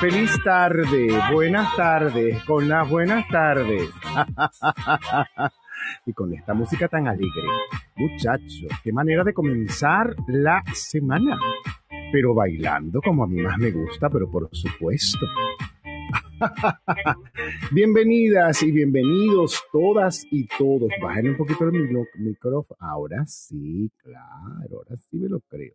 feliz tarde, buenas tardes, con las buenas tardes. y con esta música tan alegre. Muchachos, qué manera de comenzar la semana. Pero bailando como a mí más me gusta, pero por supuesto. Bienvenidas y bienvenidos todas y todos. Bajen un poquito el micrófono. Ahora sí, claro, ahora sí me lo creo.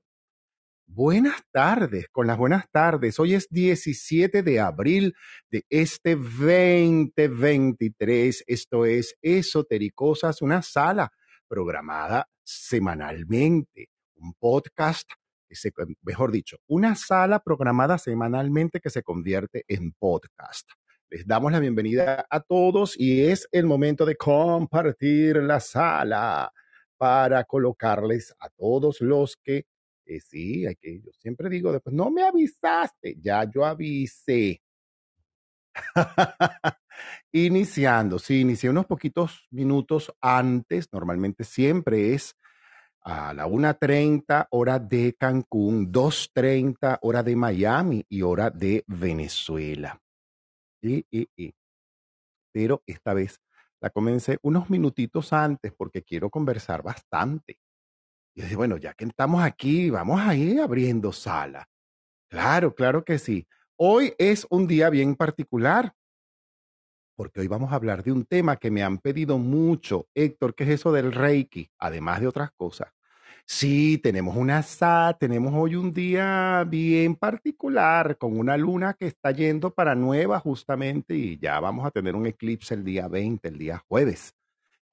Buenas tardes, con las buenas tardes. Hoy es 17 de abril de este 2023. Esto es Esotericosas, una sala programada semanalmente, un podcast, mejor dicho, una sala programada semanalmente que se convierte en podcast. Les damos la bienvenida a todos y es el momento de compartir la sala para colocarles a todos los que eh, sí, hay que, yo siempre digo después, no me avisaste, ya yo avisé. Iniciando, sí, inicié unos poquitos minutos antes, normalmente siempre es a la 1.30 hora de Cancún, 2.30 hora de Miami y hora de Venezuela. Y, y, y. Pero esta vez la comencé unos minutitos antes porque quiero conversar bastante. Y yo dije, bueno, ya que estamos aquí, vamos a ir abriendo sala. Claro, claro que sí. Hoy es un día bien particular porque hoy vamos a hablar de un tema que me han pedido mucho. Héctor, ¿qué es eso del Reiki? Además de otras cosas. Sí, tenemos una SA, tenemos hoy un día bien particular con una luna que está yendo para nueva justamente y ya vamos a tener un eclipse el día 20, el día jueves,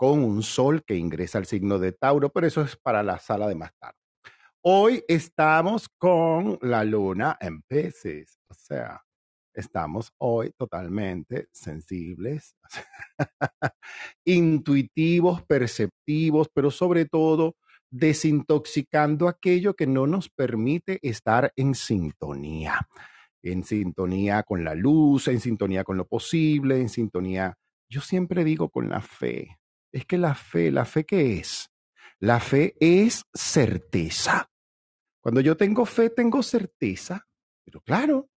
con un sol que ingresa al signo de Tauro, pero eso es para la sala de más tarde. Hoy estamos con la luna en peces, o sea, estamos hoy totalmente sensibles, intuitivos, perceptivos, pero sobre todo desintoxicando aquello que no nos permite estar en sintonía, en sintonía con la luz, en sintonía con lo posible, en sintonía, yo siempre digo con la fe. Es que la fe, ¿la fe qué es? La fe es certeza. Cuando yo tengo fe, tengo certeza. Pero claro,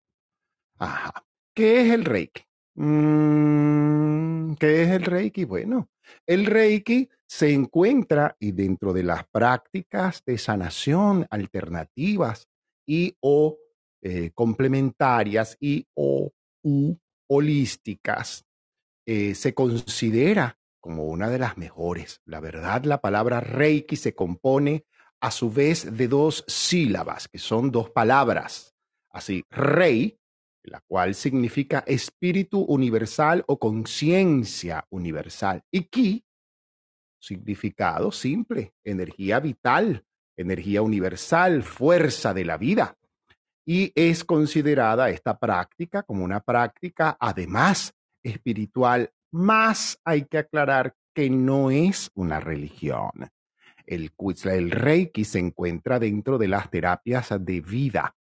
ajá. ¿Qué es el Reiki? Mm, ¿Qué es el Reiki? Bueno, el Reiki se encuentra y dentro de las prácticas de sanación alternativas y o eh, complementarias y o u holísticas, eh, se considera como una de las mejores. La verdad, la palabra Reiki se compone a su vez de dos sílabas, que son dos palabras. Así, Rei, la cual significa espíritu universal o conciencia universal. Y Ki, significado simple, energía vital, energía universal, fuerza de la vida. Y es considerada esta práctica como una práctica además espiritual, más hay que aclarar que no es una religión. El, el Reiki se encuentra dentro de las terapias de vida,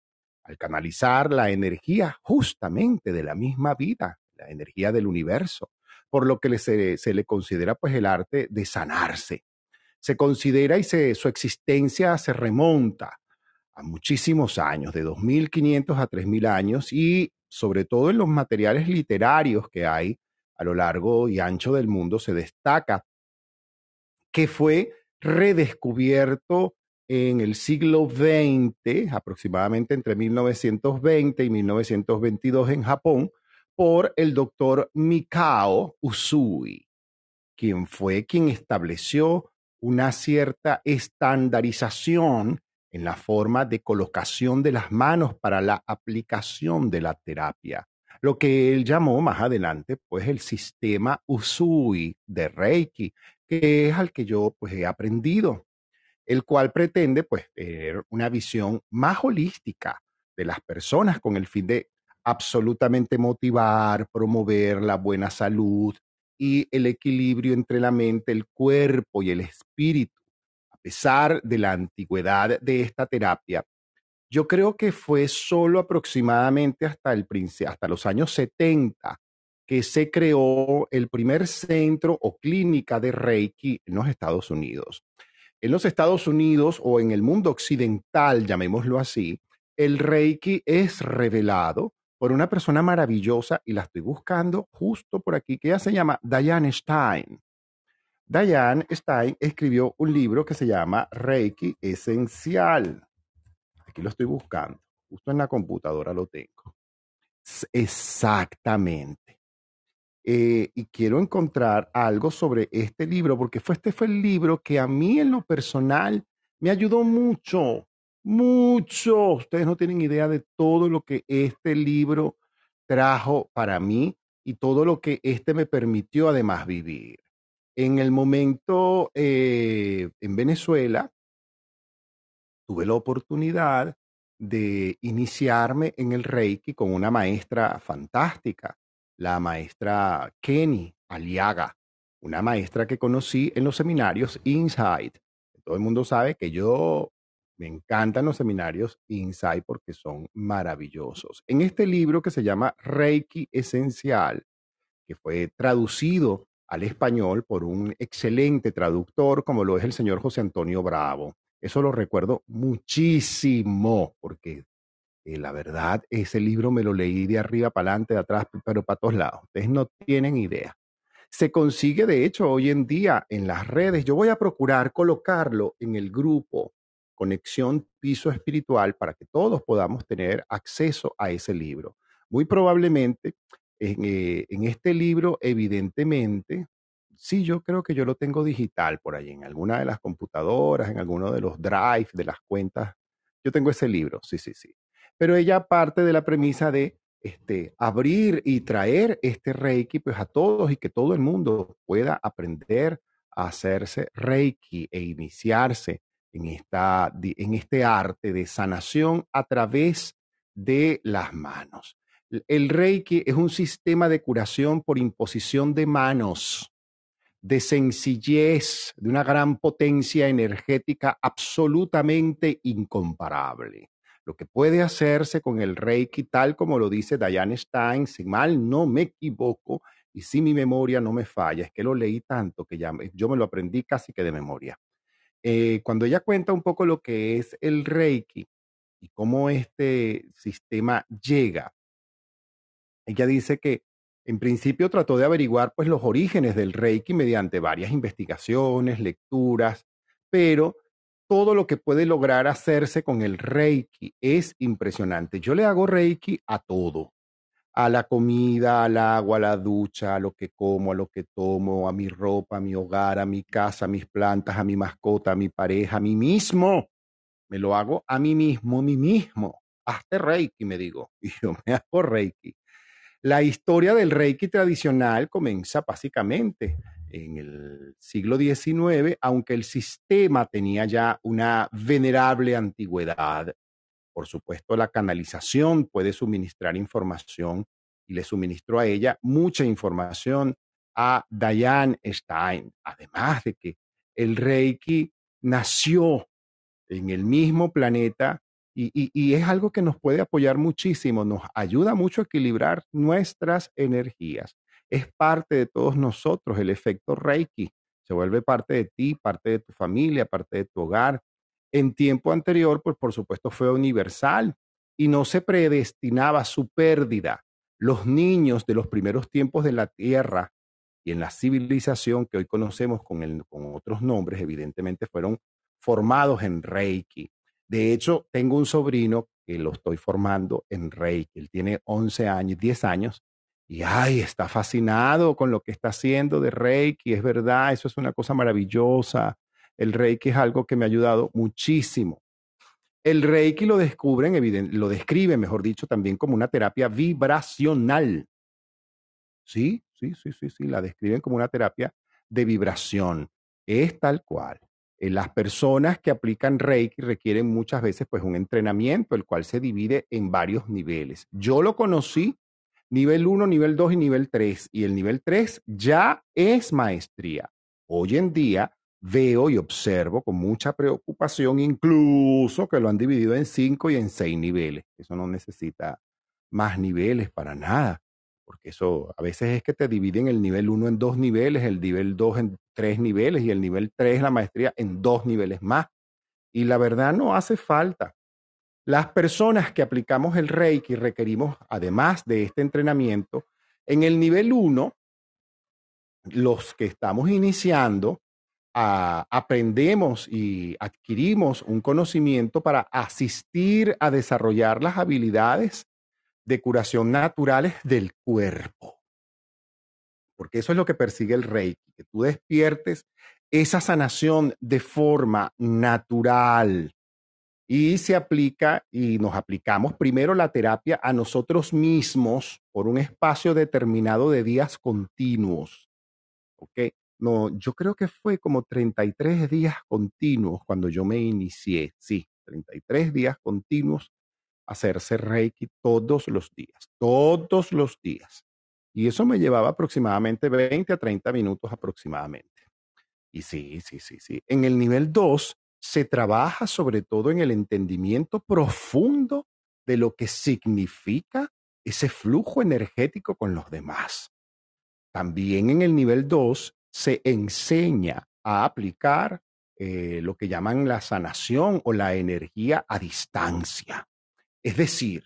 al canalizar la energía justamente de la misma vida, la energía del universo, por lo que se, le considera pues el arte de sanarse. Se considera y se, su existencia se remonta a muchísimos años, de 2.500 a 3.000 años, y sobre todo en los materiales literarios que hay a lo largo y ancho del mundo, se destaca que fue redescubierto en el siglo XX, aproximadamente entre 1920 y 1922 en Japón, por el doctor Mikao Usui, quien fue quien estableció una cierta estandarización en la forma de colocación de las manos para la aplicación de la terapia, lo que él llamó más adelante pues el sistema Usui de Reiki, que es al que yo pues he aprendido, el cual pretende pues tener una visión más holística de las personas con el fin de absolutamente motivar, promover la buena salud y el equilibrio entre la mente, el cuerpo y el espíritu. Pesar de la antigüedad de esta terapia, yo creo que fue solo aproximadamente hasta, el, hasta los años 70 que se creó el primer centro o clínica de Reiki en los Estados Unidos. En los Estados Unidos o en el mundo occidental, llamémoslo así, el Reiki es revelado por una persona maravillosa y la estoy buscando justo por aquí, que ella se llama Diane Stein. Diane Stein escribió un libro que se llama Reiki Esencial. Aquí lo estoy buscando. Justo en la computadora lo tengo. Exactamente. Eh, y quiero encontrar algo sobre este libro, porque fue, este fue el libro que a mí en lo personal me ayudó mucho, mucho. Ustedes no tienen idea de todo lo que este libro trajo para mí y todo lo que este me permitió además vivir. En el momento eh, en Venezuela, tuve la oportunidad de iniciarme en el Reiki con una maestra fantástica, la maestra Kenny Aliaga, una maestra que conocí en los seminarios Insight. Todo el mundo sabe que yo me encantan los seminarios Insight porque son maravillosos. En este libro que se llama Reiki Esencial, que fue traducido al español por un excelente traductor como lo es el señor José Antonio Bravo. Eso lo recuerdo muchísimo, porque eh, la verdad, ese libro me lo leí de arriba para adelante, de atrás, pero para todos lados. Ustedes no tienen idea. Se consigue, de hecho, hoy en día en las redes. Yo voy a procurar colocarlo en el grupo Conexión Piso Espiritual para que todos podamos tener acceso a ese libro. Muy probablemente eh, en, este libro, evidentemente, sí, yo creo que yo lo tengo digital por ahí, en alguna de las computadoras, en alguno de los drives, de las cuentas. Yo tengo ese libro, sí, sí, sí. Pero ella parte de la premisa de este, abrir y traer este Reiki pues, a todos y que todo el mundo pueda aprender a hacerse Reiki e iniciarse en, esta, en este arte de sanación a través de las manos. El Reiki es un sistema de curación por imposición de manos, de sencillez, de una gran potencia energética absolutamente incomparable. Lo que puede hacerse con el Reiki, tal como lo dice Diane Stein, si mal no me equivoco y si mi memoria no me falla, es que lo leí tanto que ya yo me lo aprendí casi que de memoria. Eh, cuando ella cuenta un poco lo que es el Reiki y cómo este sistema llega ella dice que en principio trató de averiguar pues los orígenes del Reiki mediante varias investigaciones, lecturas, pero todo lo que puede lograr hacerse con el Reiki es impresionante. Yo le hago Reiki a todo, a la comida, al agua, a la ducha, a lo que como, a lo que tomo, a mi ropa, a mi hogar, a mi casa, a mis plantas, a mi mascota, a mi pareja, a mí mismo. Me lo hago a mí mismo, a mí mismo. Hazte Reiki, me digo. Y yo me hago Reiki. La historia del Reiki tradicional comienza básicamente en el siglo XIX, aunque el sistema tenía ya una venerable antigüedad. Por supuesto, la canalización puede suministrar información y le suministró a ella mucha información a Diane Stein, además de que el Reiki nació en el mismo planeta y, es algo que nos puede apoyar muchísimo, nos ayuda mucho a equilibrar nuestras energías. Es parte de todos nosotros el efecto Reiki. Se vuelve parte de ti, parte de tu familia, parte de tu hogar. En tiempo anterior, pues por supuesto fue universal y no se predestinaba su pérdida. Los niños de los primeros tiempos de la tierra y en la civilización que hoy conocemos con, otros nombres, evidentemente fueron formados en Reiki. De hecho, tengo un sobrino que lo estoy formando en Reiki. Él tiene 11 años, 10 años, y ay, está fascinado con lo que está haciendo de Reiki. Es verdad, eso es una cosa maravillosa. El Reiki es algo que me ha ayudado muchísimo. El Reiki lo descubren, lo describe, mejor dicho, también como una terapia vibracional. Sí, sí, sí, sí, sí, la describen como una terapia de vibración. Es tal cual. Eh, las personas que aplican Reiki requieren muchas veces pues un entrenamiento, el cual se divide en varios niveles. Yo lo conocí nivel 1, nivel 2 y nivel 3, y el nivel 3 ya es maestría. Hoy en día veo y observo con mucha preocupación incluso que lo han dividido en 5 y en 6 niveles. Eso no necesita más niveles para nada porque eso a veces es que te dividen el nivel 1 en dos niveles, el nivel 2 en tres niveles y el nivel 3, la maestría, en dos niveles más. Y la verdad no hace falta. Las personas que aplicamos el Reiki requerimos, además de este entrenamiento, en el nivel 1, los que estamos iniciando, aprendemos y adquirimos un conocimiento para asistir a desarrollar las habilidades de curación naturales del cuerpo. Porque eso es lo que persigue el Reiki, que tú despiertes esa sanación de forma natural. Y se aplica y nos aplicamos primero la terapia a nosotros mismos por un espacio determinado de días continuos. ¿Ok? No, yo creo que fue como 33 días continuos cuando yo me inicié. Sí, 33 días continuos hacerse Reiki todos los días, todos los días. Y eso me llevaba aproximadamente 20 a 30 minutos aproximadamente. Y sí, sí, sí, sí. En el nivel 2 se trabaja sobre todo en el entendimiento profundo de lo que significa ese flujo energético con los demás. También en el nivel 2 se enseña a aplicar eh, lo que llaman la sanación o la energía a distancia. Es decir,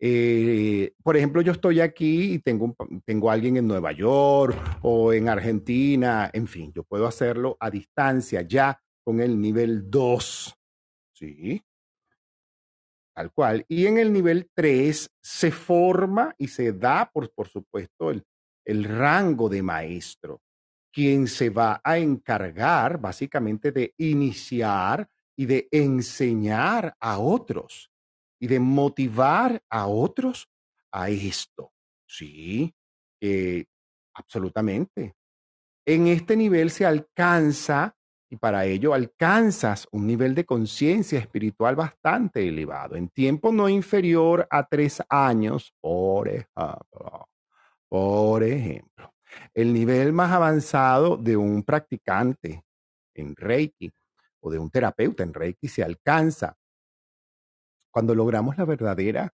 eh, por ejemplo, yo estoy aquí y tengo, tengo alguien en Nueva York o en Argentina, en fin, yo puedo hacerlo a distancia ya con el nivel 2, ¿sí? Tal cual. Y en el nivel 3 se forma y se da, por, por supuesto, el, el rango de maestro, quien se va a encargar básicamente de iniciar y de enseñar a otros y de motivar a otros a esto. Sí, eh, absolutamente. En este nivel se alcanza, y para ello alcanzas un nivel de conciencia espiritual bastante elevado, en tiempo no inferior a tres años, por ejemplo. Por ejemplo, el nivel más avanzado de un practicante en Reiki o de un terapeuta en Reiki se alcanza cuando logramos la verdadera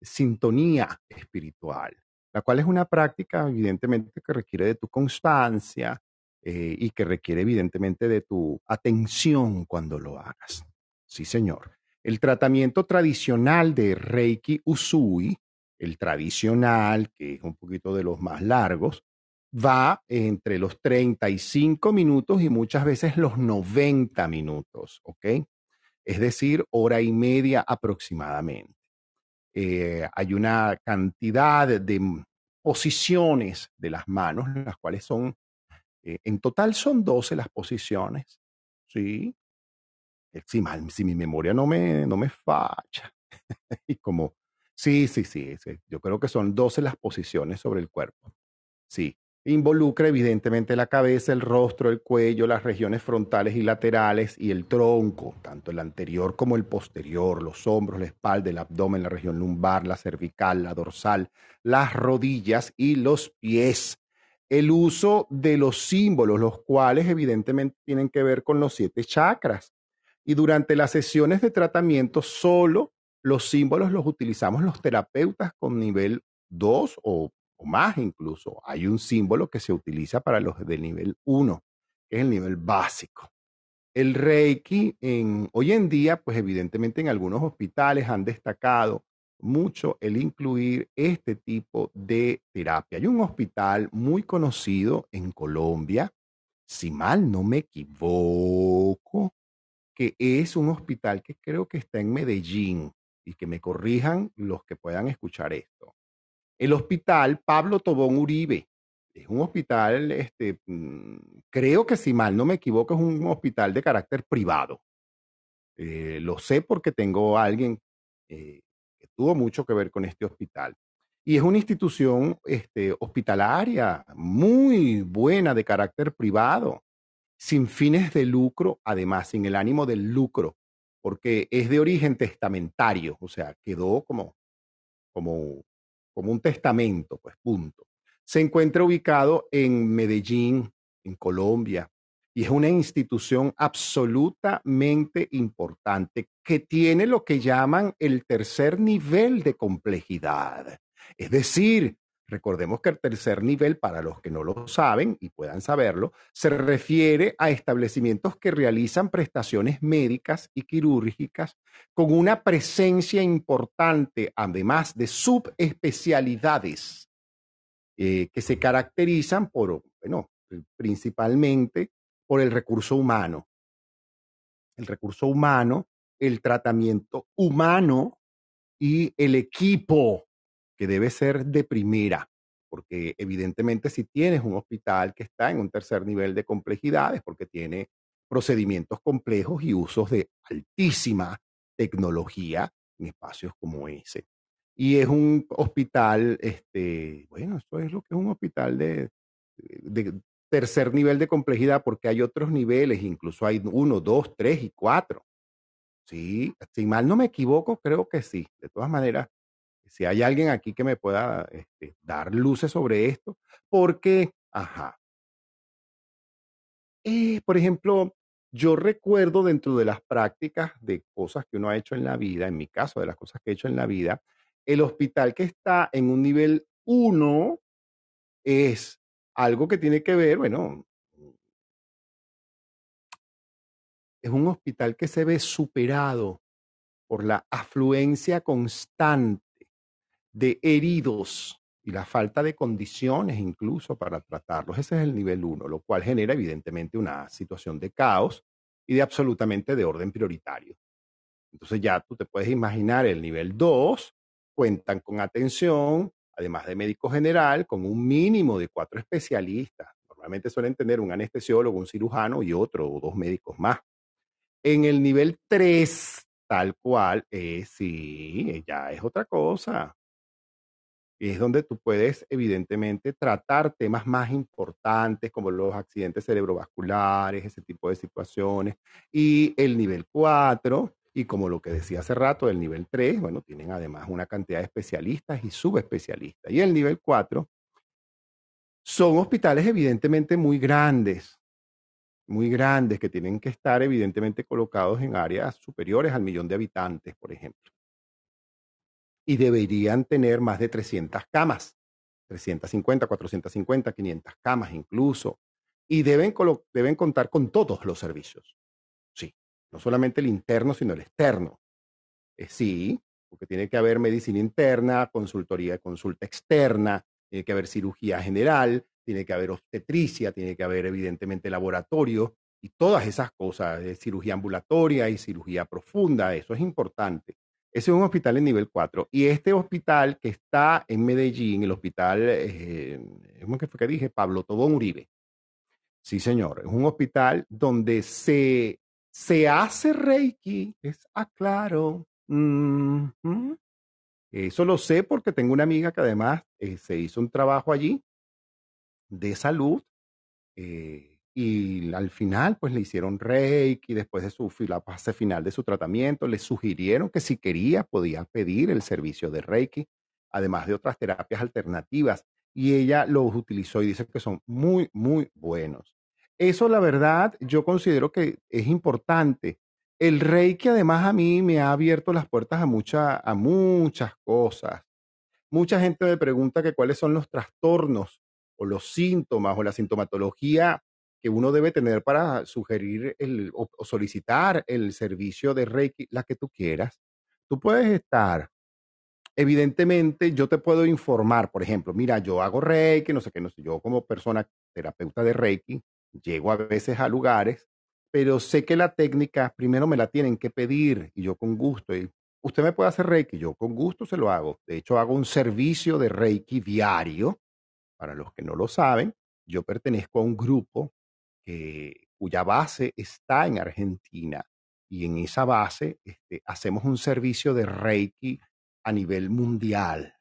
sintonía espiritual, la cual es una práctica evidentemente que requiere de tu constancia eh, y que requiere evidentemente de tu atención cuando lo hagas. Sí, señor. El tratamiento tradicional de Reiki Usui, el tradicional, que es un poquito de los más largos, va entre los 35 minutos y muchas veces los 90 minutos, ¿ok? Es decir, hora y media aproximadamente. Eh, hay una cantidad de posiciones de las manos, las cuales son, eh, en total son 12 las posiciones, ¿sí? Eh, si, si mi memoria no me, no me falla. y como, sí, sí, sí, sí, yo creo que son 12 las posiciones sobre el cuerpo. Sí, Involucra evidentemente la cabeza, el rostro, el cuello, las regiones frontales y laterales y el tronco, tanto el anterior como el posterior, los hombros, la espalda, el abdomen, la región lumbar, la cervical, la dorsal, las rodillas y los pies. El uso de los símbolos, los cuales evidentemente tienen que ver con los siete chakras. Y durante las sesiones de tratamiento, solo los símbolos los utilizamos los terapeutas con nivel 2 o o más incluso, hay un símbolo que se utiliza para los del nivel 1, que es el nivel básico. El Reiki en, hoy en día, pues evidentemente en algunos hospitales han destacado mucho el incluir este tipo de terapia. Hay un hospital muy conocido en Colombia, si mal no me equivoco, que es un hospital que creo que está en Medellín y que me corrijan los que puedan escuchar esto. El hospital Pablo Tobón Uribe es un hospital, este, mm, creo que si mal no me equivoco, es un hospital de carácter privado. Eh, lo sé porque tengo a alguien eh, que tuvo mucho que ver con este hospital. Y es una institución este, hospitalaria muy buena de carácter privado, sin fines de lucro, además, sin el ánimo del lucro, porque es de origen testamentario, o sea, quedó como, como, como un testamento, pues punto. Se encuentra ubicado en Medellín, en Colombia, y es una institución absolutamente importante que tiene lo que llaman el tercer nivel de complejidad. Es decir, recordemos que el tercer nivel, para los que no lo saben y puedan saberlo, se refiere a establecimientos que realizan prestaciones médicas y quirúrgicas con una presencia importante, además de subespecialidades eh, que se caracterizan por, bueno, principalmente por el recurso humano. El recurso humano, el tratamiento humano y el equipo que debe ser de primera, porque evidentemente si tienes un hospital que está en un tercer nivel de complejidades, porque tiene procedimientos complejos y usos de altísima tecnología en espacios como ese. Y es un hospital, este, bueno, esto es lo que es un hospital de, de, tercer nivel de complejidad porque hay otros niveles, incluso hay uno, dos, tres y cuatro. Sí, si mal no me equivoco, creo que sí. De todas maneras, si hay alguien aquí que me pueda este, dar luces sobre esto, porque, ajá. Eh, por ejemplo, yo recuerdo dentro de las prácticas de cosas que uno ha hecho en la vida, en mi caso, de las cosas que he hecho en la vida, el hospital que está en un nivel 1 es algo que tiene que ver, bueno, es un hospital que se ve superado por la afluencia constante de heridos y la falta de condiciones incluso para tratarlos. Ese es el nivel 1, lo cual genera evidentemente una situación de caos y de absolutamente de orden prioritario. Entonces ya tú te puedes imaginar el nivel 2, cuentan con atención, además de médico general, con un mínimo de cuatro especialistas. Normalmente suelen tener un anestesiólogo, un cirujano y otro o dos médicos más. En el nivel 3, tal cual, eh, sí, ya es otra cosa. Es donde tú puedes, evidentemente, tratar temas más importantes como los accidentes cerebrovasculares, ese tipo de situaciones. Y el nivel 4, y como lo que decía hace rato, el nivel 3, bueno, tienen además una cantidad de especialistas y subespecialistas. Y el nivel 4 son hospitales evidentemente muy grandes, muy grandes, que tienen que estar evidentemente colocados en áreas superiores al millón de habitantes, por ejemplo. Y deberían tener más de 300 camas, 350, 450, 500 camas incluso. Y deben, deben contar con todos los servicios no solamente el interno, sino el externo. Eh, sí, porque tiene que haber medicina interna, consultoría, consulta externa, tiene que haber cirugía general, tiene que haber obstetricia, tiene que haber evidentemente laboratorio y todas esas cosas, de cirugía ambulatoria y cirugía profunda, eso es importante. Ese es un hospital en nivel 4. Y este hospital que está en Medellín, el hospital, eh, ¿cómo que fue que dije? Pablo Tobón Uribe. Sí, señor, es un hospital donde se se hace Reiki, es aclaro. Ah, Eso lo sé porque tengo una amiga que además eh, se hizo un trabajo allí de salud eh, y al final pues le hicieron Reiki después de su la fase final de su tratamiento, le sugirieron que si quería podía pedir el servicio de Reiki, además de otras terapias alternativas y ella los utilizó y dice que son muy, muy buenos. Eso, la verdad, yo considero que es importante. El Reiki, además, a mí me ha abierto las puertas a, mucha, a muchas cosas. Mucha gente me pregunta que cuáles son los trastornos o los síntomas o la sintomatología que uno debe tener para sugerir el, o, o solicitar el servicio de Reiki, la que tú quieras. Tú puedes estar evidentemente yo te puedo informar, por ejemplo, mira, yo hago Reiki, no sé qué, no sé, yo como persona terapeuta de Reiki, llego a veces a lugares, pero sé que la técnica primero me la tienen que pedir y yo con gusto, y usted me puede hacer Reiki, yo con gusto se lo hago. De hecho, hago un servicio de Reiki diario. Para los que no lo saben, yo pertenezco a un grupo que, cuya base está en Argentina y en esa base este, hacemos un servicio de Reiki a nivel mundial.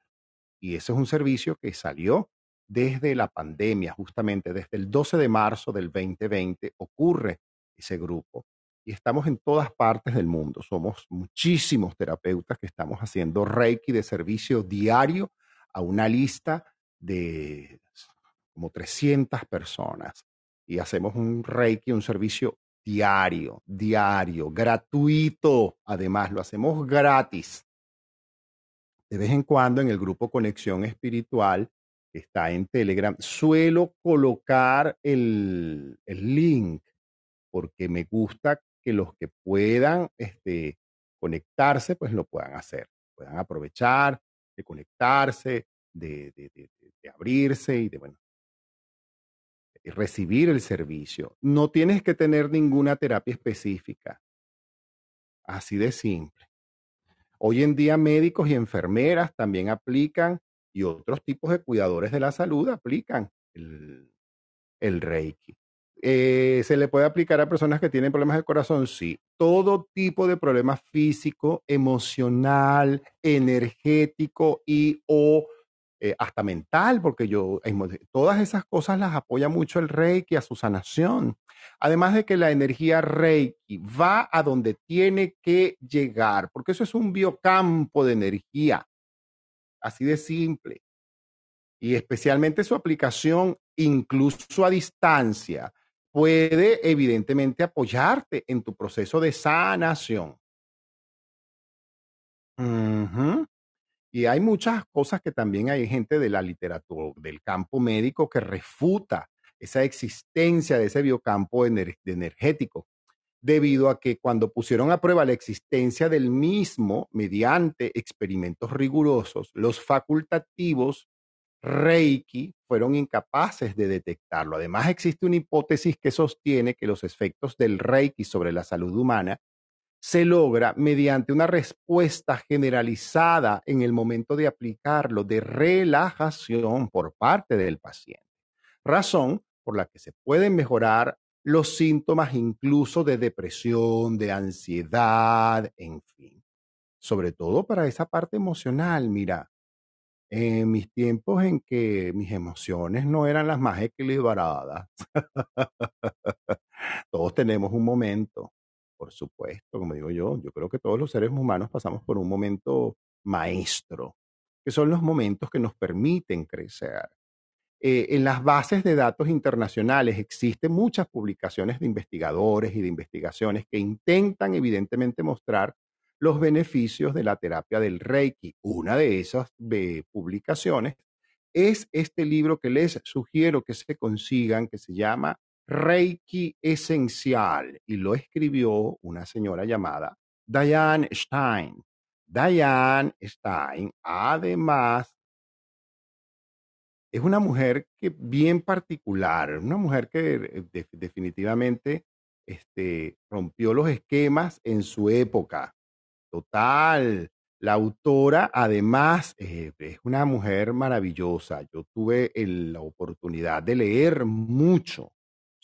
Y ese es un servicio que salió desde la pandemia, justamente desde el 12 de marzo del 2020 ocurre ese grupo. Y estamos en todas partes del mundo. Somos muchísimos terapeutas que estamos haciendo Reiki de servicio diario a una lista de como 300 personas. Y hacemos un Reiki, un servicio diario, diario, gratuito. Además, lo hacemos gratis de vez en cuando en el grupo Conexión Espiritual, que está en Telegram, suelo colocar el, link porque me gusta que los que puedan este, conectarse, pues lo puedan hacer, puedan aprovechar de conectarse, de, de, de, de abrirse y de, bueno, recibir el servicio. No tienes que tener ninguna terapia específica. Así de simple. Hoy en día médicos y enfermeras también aplican y otros tipos de cuidadores de la salud aplican el, el Reiki. Eh, ¿Se le puede aplicar a personas que tienen problemas del corazón? Sí. Todo tipo de problema físico, emocional, energético y o eh, hasta mental, porque yo, todas esas cosas las apoya mucho el Reiki a su sanación. Además de que la energía Reiki va a donde tiene que llegar, porque eso es un biocampo de energía, así de simple. Y especialmente su aplicación, incluso a distancia, puede evidentemente apoyarte en tu proceso de sanación. Ujú. Y hay muchas cosas que también hay gente de la literatura, del campo médico, que refuta esa existencia de ese biocampo ener energético, debido a que cuando pusieron a prueba la existencia del mismo mediante experimentos rigurosos, los facultativos Reiki fueron incapaces de detectarlo. Además, existe una hipótesis que sostiene que los efectos del Reiki sobre la salud humana se logra mediante una respuesta generalizada en el momento de aplicarlo de relajación por parte del paciente, razón por la que se pueden mejorar los síntomas incluso de depresión, de ansiedad, en fin. Sobre todo para esa parte emocional, mira, en mis tiempos en que mis emociones no eran las más equilibradas, todos tenemos un momento por supuesto, como digo yo, yo creo que todos los seres humanos pasamos por un momento maestro, que son los momentos que nos permiten crecer. Eh, en las bases de datos internacionales existen muchas publicaciones de investigadores y de investigaciones que intentan evidentemente mostrar los beneficios de la terapia del Reiki. Una de esas publicaciones es este libro que les sugiero que se consigan, que se llama Reiki Esencial y lo escribió una señora llamada Diane Stein. Diane Stein, además, es una mujer que bien particular, una mujer que eh, definitivamente este, rompió los esquemas en su época. Total. La autora, además, eh, es una mujer maravillosa. Yo tuve la oportunidad de leer mucho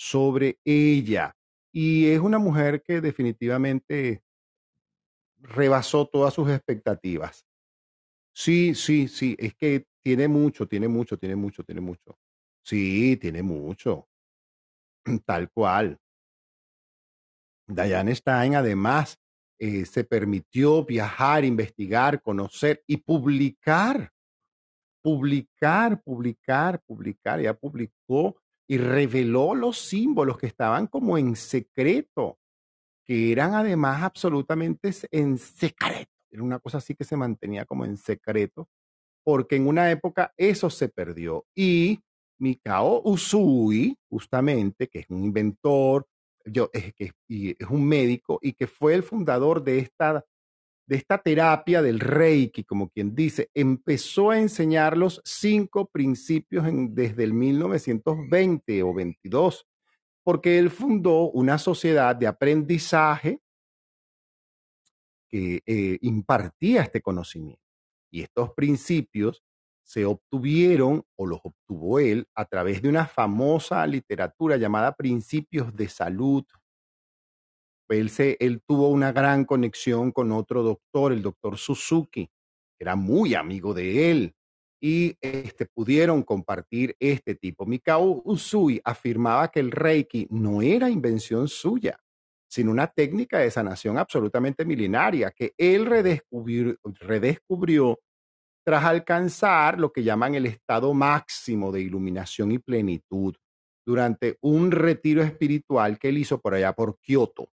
sobre ella. Y es una mujer que definitivamente rebasó todas sus expectativas. Sí, sí, sí, es que tiene mucho, tiene mucho, tiene mucho, tiene mucho. Sí, tiene mucho. Tal cual. Diane Stein además eh, se permitió viajar, investigar, conocer y publicar. Publicar, publicar, publicar. Ya publicó y reveló los símbolos que estaban como en secreto, que eran además absolutamente en secreto. Era una cosa así que se mantenía como en secreto, porque en una época eso se perdió. Y Mikao Usui, justamente, que es un inventor, yo, es, que, es un médico y que fue el fundador de esta, de esta terapia del Reiki, como quien dice, empezó a enseñar los cinco principios desde el 1920 o 22, porque él fundó una sociedad de aprendizaje que eh, impartía este conocimiento. Y estos principios se obtuvieron o los obtuvo él a través de una famosa literatura llamada Principios de Salud. Él, tuvo una gran conexión con otro doctor, el doctor Suzuki, que era muy amigo de él, y este, pudieron compartir este tipo. Mikao Usui afirmaba que el Reiki no era invención suya, sino una técnica de sanación absolutamente milenaria que él redescubrió, redescubrió tras alcanzar lo que llaman el estado máximo de iluminación y plenitud durante un retiro espiritual que él hizo por allá por Kioto.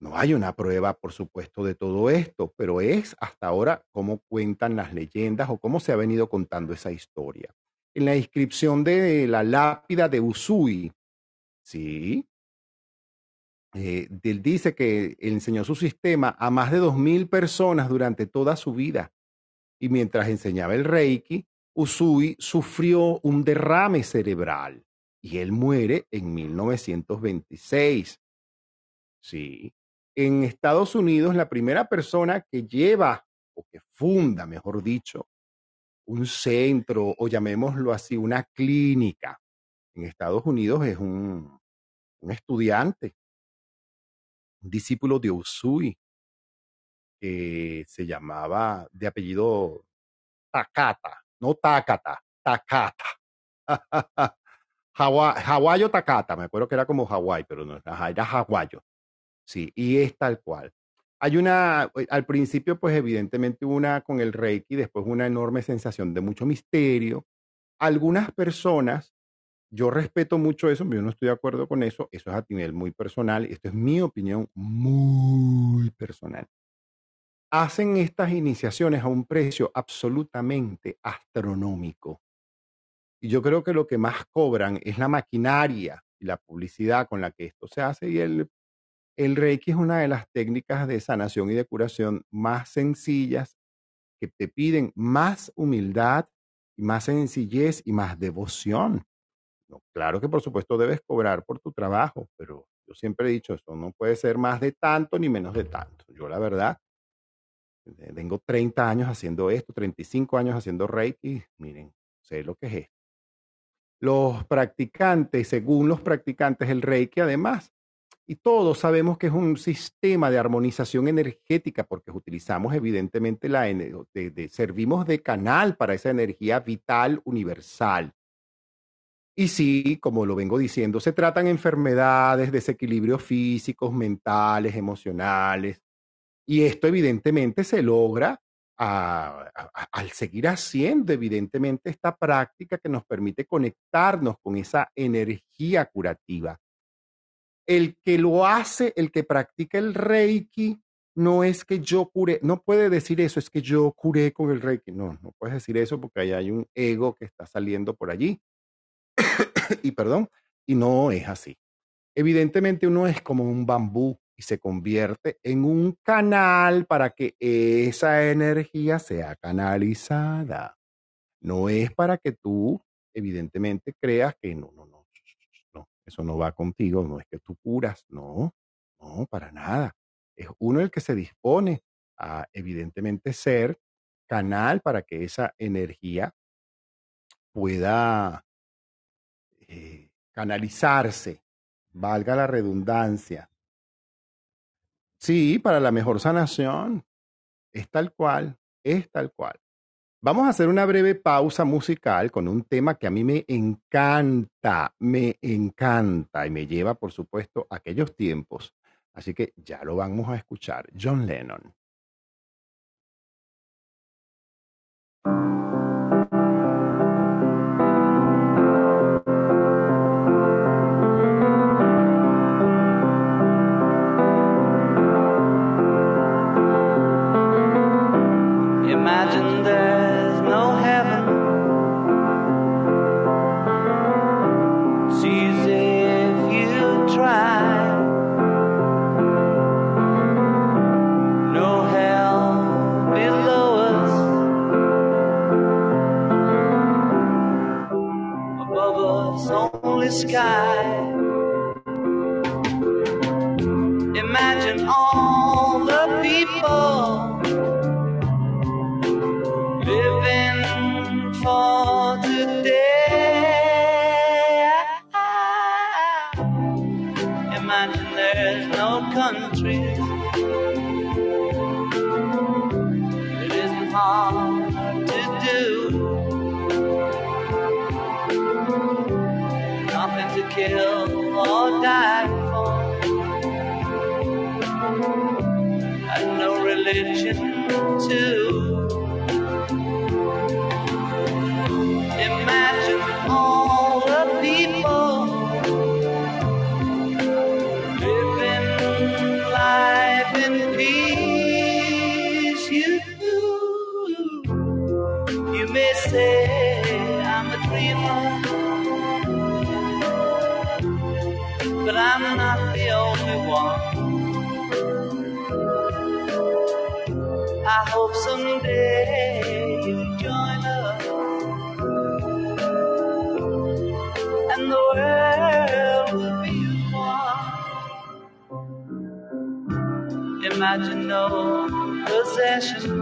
No hay una prueba, por supuesto, de todo esto, pero es hasta ahora cómo cuentan las leyendas o cómo se ha venido contando esa historia. En la inscripción de la lápida de Usui, sí, eh, él dice que enseñó su sistema a más de dos mil personas durante toda su vida y mientras enseñaba el Reiki, Usui sufrió un derrame cerebral y él muere en 1926. Sí. En Estados Unidos, la primera persona que lleva o que funda, mejor dicho, un centro o llamémoslo así, una clínica en Estados Unidos es un, estudiante, un discípulo de Usui, que se llamaba de apellido Takata, no Takata, Takata. Hawaii Takata, me acuerdo que era como Hawái, pero no, era Hawaii. Sí, y es tal cual. Hay una, eh, al principio, pues evidentemente una con el Reiki, después una enorme sensación de mucho misterio. Algunas personas, yo respeto mucho eso, yo no estoy de acuerdo con eso, eso es a nivel muy personal, esto es mi opinión muy personal hacen estas iniciaciones a un precio absolutamente astronómico. Y yo creo que lo que más cobran es la maquinaria y la publicidad con la que esto se hace. Y el, el Reiki es una de las técnicas de sanación y de curación más sencillas que te piden más humildad, más sencillez y más devoción. Claro que por supuesto debes cobrar por tu trabajo, pero yo siempre he dicho, esto no puede ser más de tanto ni menos de tanto. Yo la verdad eh, tengo 30 años haciendo esto, 35 años haciendo Reiki, miren, sé lo que es. Los practicantes, según los practicantes, el Reiki además, y todos sabemos que es un sistema de armonización energética porque utilizamos evidentemente la de, servimos de canal para esa energía vital universal. Y sí, como lo vengo diciendo, se tratan enfermedades, desequilibrios físicos, mentales, emocionales, y esto evidentemente se logra al seguir haciendo evidentemente esta práctica que nos permite conectarnos con esa energía curativa. El que lo hace, el que practica el Reiki, no es que yo cure, no puede decir eso, es que yo curé con el Reiki. No, no puedes decir eso porque ahí hay un ego que está saliendo por allí. y perdón, y no es así. Evidentemente uno es como un bambú y se convierte en un canal para que esa energía sea canalizada. No es para que tú, evidentemente, creas que no, no, no, eso no va contigo, no es que tú curas, no, no, para nada. Es uno el que se dispone a, evidentemente, ser canal para que esa energía pueda eh, canalizarse, valga la redundancia, Sí, para la mejor sanación. Es tal cual, es tal cual. Vamos a hacer una breve pausa musical con un tema que a mí me encanta, me encanta y me lleva, por supuesto, a aquellos tiempos. Así que ya lo vamos a escuchar. John Lennon. sky. to hope someday you'll join us and the world will be one. Imagine no possessions.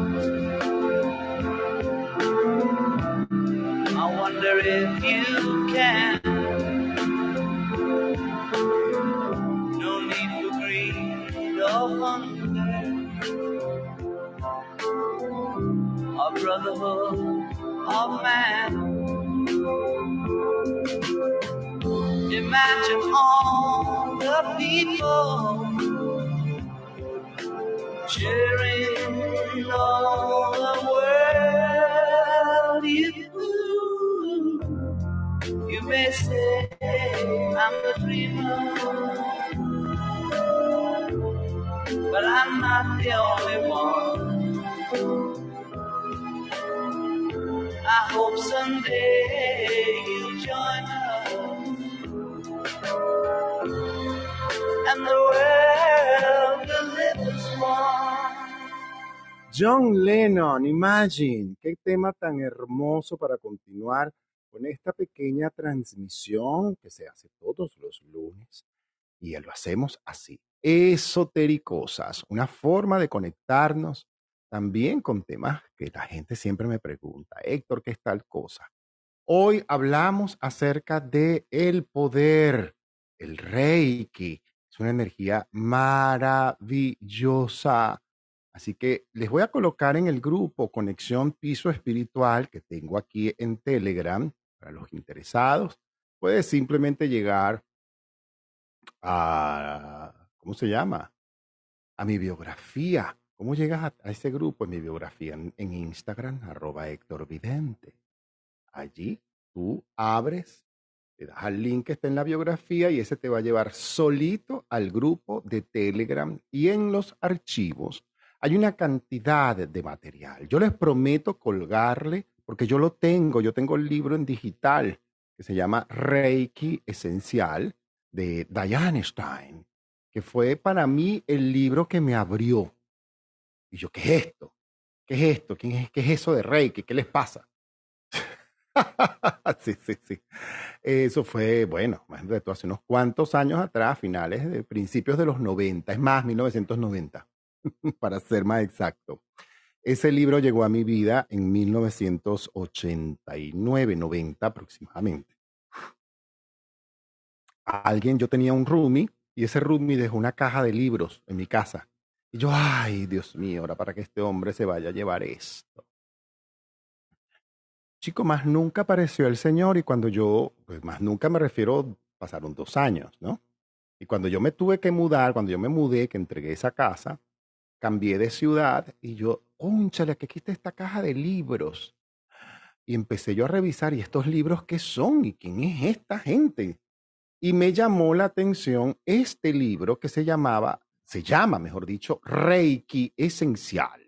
John Lennon, Imagine, qué tema tan hermoso para continuar con esta pequeña transmisión que se hace todos los lunes y lo hacemos así. Esotericosas, una forma de conectarnos también con temas que la gente siempre me pregunta, Héctor, ¿qué es tal cosa? Hoy hablamos acerca de el poder, el Reiki. Es una energía maravillosa. Así que les voy a colocar en el grupo Conexión Piso Espiritual que tengo aquí en Telegram para los interesados. Puedes simplemente llegar a, ¿cómo se llama? A mi biografía. ¿Cómo llegas a, ese grupo? En mi biografía en, en Instagram, arroba Héctor Vidente. Allí tú abres, le das al link que está en la biografía y ese te va a llevar solito al grupo de Telegram y en los archivos hay una cantidad de material. Yo les prometo colgarle, porque yo lo tengo, yo tengo el libro en digital que se llama Reiki Esencial de Diane Stein, que fue para mí el libro que me abrió. Y yo, ¿qué es esto? ¿Qué es esto? ¿Quién es, ¿Qué es eso de Reiki? ¿Qué les pasa? sí, sí, sí. Eso fue, bueno, más de hace unos cuantos años atrás, finales de principios de los 90, es más, 1990, para ser más exacto. Ese libro llegó a mi vida en 1989, 90 aproximadamente. Alguien, yo tenía un roomie y ese roomie dejó una caja de libros en mi casa. Y yo, ay, Dios mío, ahora para que este hombre se vaya a llevar esto chico, más nunca apareció el Señor y cuando yo, pues más nunca me refiero, pasaron dos años, ¿no? Y cuando yo me tuve que mudar, cuando yo me mudé, que entregué esa casa, cambié de ciudad y yo, conchale, que aquí esta caja de libros. Y empecé yo a revisar, ¿y estos libros qué son? ¿Y quién es esta gente? Y me llamó la atención este libro que se llamaba, se llama, mejor dicho, Reiki Esencial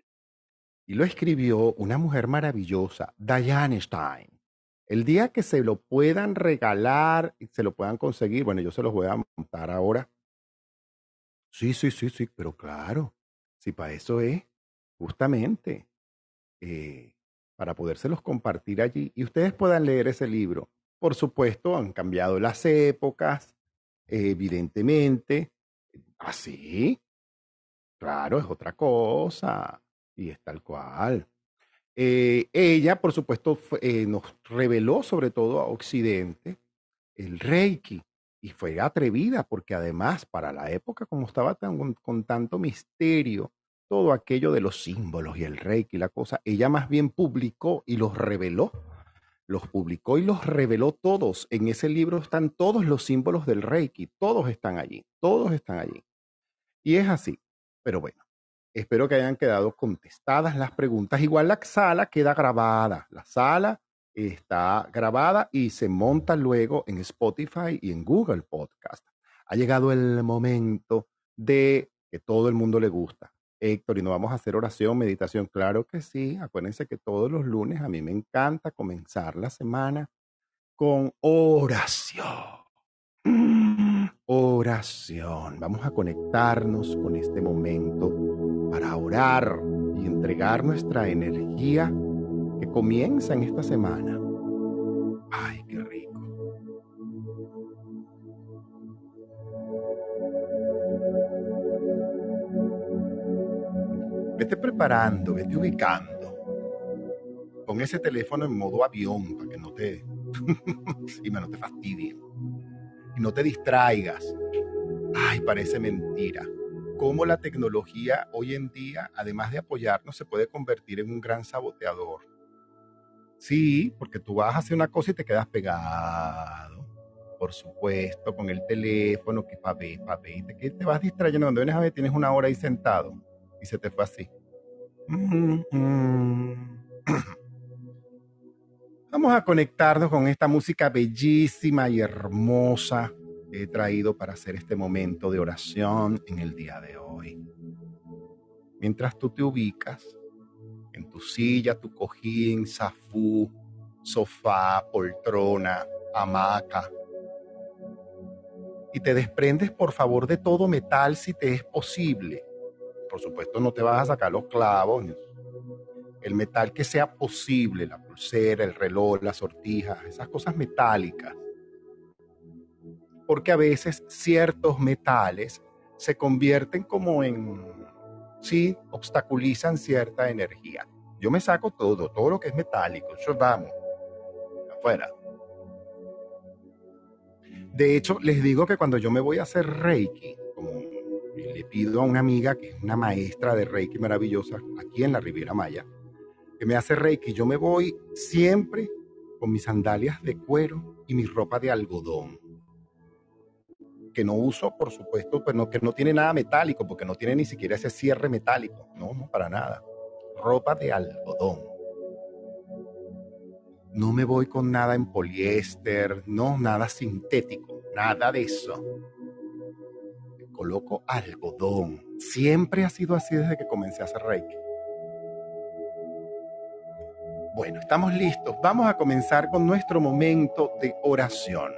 y lo escribió una mujer maravillosa, Diane Stein. El día que se lo puedan regalar y se lo puedan conseguir, bueno, yo se los voy a montar ahora. Sí, sí, sí, sí, pero claro, si para eso es, justamente, eh, para podérselos compartir allí y ustedes puedan leer ese libro. Por supuesto, han cambiado las épocas, evidentemente. Así, claro, es otra cosa. Y es tal cual. Eh, ella, por supuesto, eh, nos reveló sobre todo a Occidente el Reiki y fue atrevida porque además para la época como estaba tan, con tanto misterio, todo aquello de los símbolos y el Reiki y la cosa, ella más bien publicó y los reveló los publicó y los reveló todos. En ese libro están todos los símbolos del Reiki, todos están allí, todos están allí. Y es así. Pero bueno, espero que hayan quedado contestadas las preguntas. Igual la sala queda grabada, la sala está grabada y se monta luego en Spotify y en Google Podcast. Ha llegado el momento de que todo el mundo le gusta. Héctor, y no vamos a hacer oración, meditación. Claro que sí. Acuérdense que todos los lunes a mí me encanta comenzar la semana con oración. Oración. Vamos a conectarnos con este momento para orar y entregar nuestra energía que comienza en esta semana. Ay, qué rico. Vete preparando, vete ubicando. Pon ese teléfono en modo avión para que no te, sí, no te fastidie. Y no te distraigas. Ay, parece mentira. Cómo la tecnología hoy en día, además de apoyarnos, se puede convertir en un gran saboteador. Sí, porque tú vas a hacer una cosa y te quedas pegado. Por supuesto, con el teléfono, que pa' ver, pa' ver. te, te vas distrayendo. Cuando vienes a ver, tienes una hora ahí sentado y se te fue así. Vamos a conectarnos con esta música bellísima y hermosa que he traído para hacer este momento de oración en el día de hoy. Mientras tú te ubicas en tu silla, tu cojín, zafú, sofá, poltrona, hamaca, y te desprendes por favor de todo metal si te es posible. Por supuesto no te vas a sacar los clavos, el metal que sea posible, la pulsera, el reloj, las sortijas, esas cosas metálicas. Porque a veces ciertos metales se convierten como en, sí, obstaculizan cierta energía. Yo me saco todo, todo lo que es metálico, yo vamos, afuera. De hecho, les digo que cuando yo me voy a hacer Reiki, como le pido a una amiga que es una maestra de Reiki maravillosa aquí en la Riviera Maya, que me hace Reiki. Yo me voy siempre con mis sandalias de cuero y mi ropa de algodón. Que no uso, por supuesto, pues no, que no tiene nada metálico, porque no tiene ni siquiera ese cierre metálico. No, no, para nada. Ropa de algodón. No me voy con nada en poliéster, no, nada sintético, nada de eso coloco algodón. Siempre ha sido así desde que comencé a hacer Reiki. Bueno, estamos listos. Vamos a comenzar con nuestro momento de oración.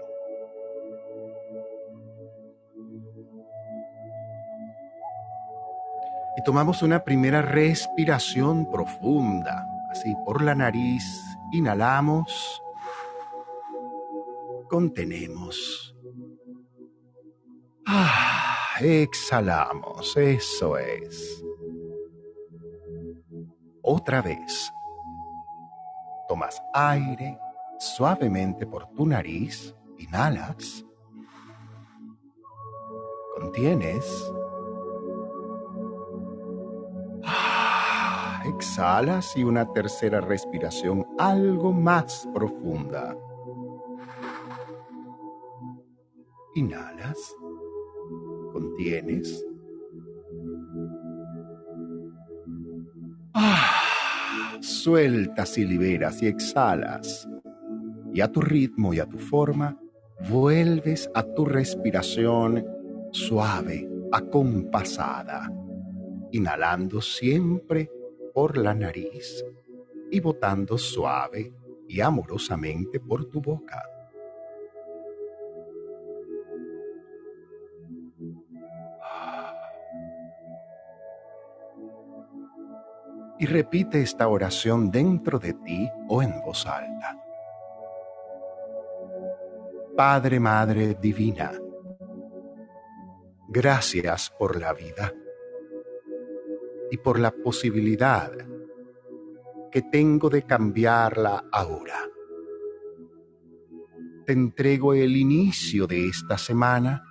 Y tomamos una primera respiración profunda. Así por la nariz, inhalamos, contenemos. Ah exhalamos, eso es. Otra vez. Tomas aire suavemente por tu nariz, inhalas, contienes, exhalas y una tercera respiración algo más profunda. Inhalas contienes. Ah, sueltas y liberas y exhalas. Y a tu ritmo y a tu forma, vuelves a tu respiración suave, acompasada, inhalando siempre por la nariz y botando suave y amorosamente por tu boca. y repite esta oración dentro de ti o en voz alta. Padre, Madre Divina, gracias por la vida y por la posibilidad que tengo de cambiarla ahora. Te entrego el inicio de esta semana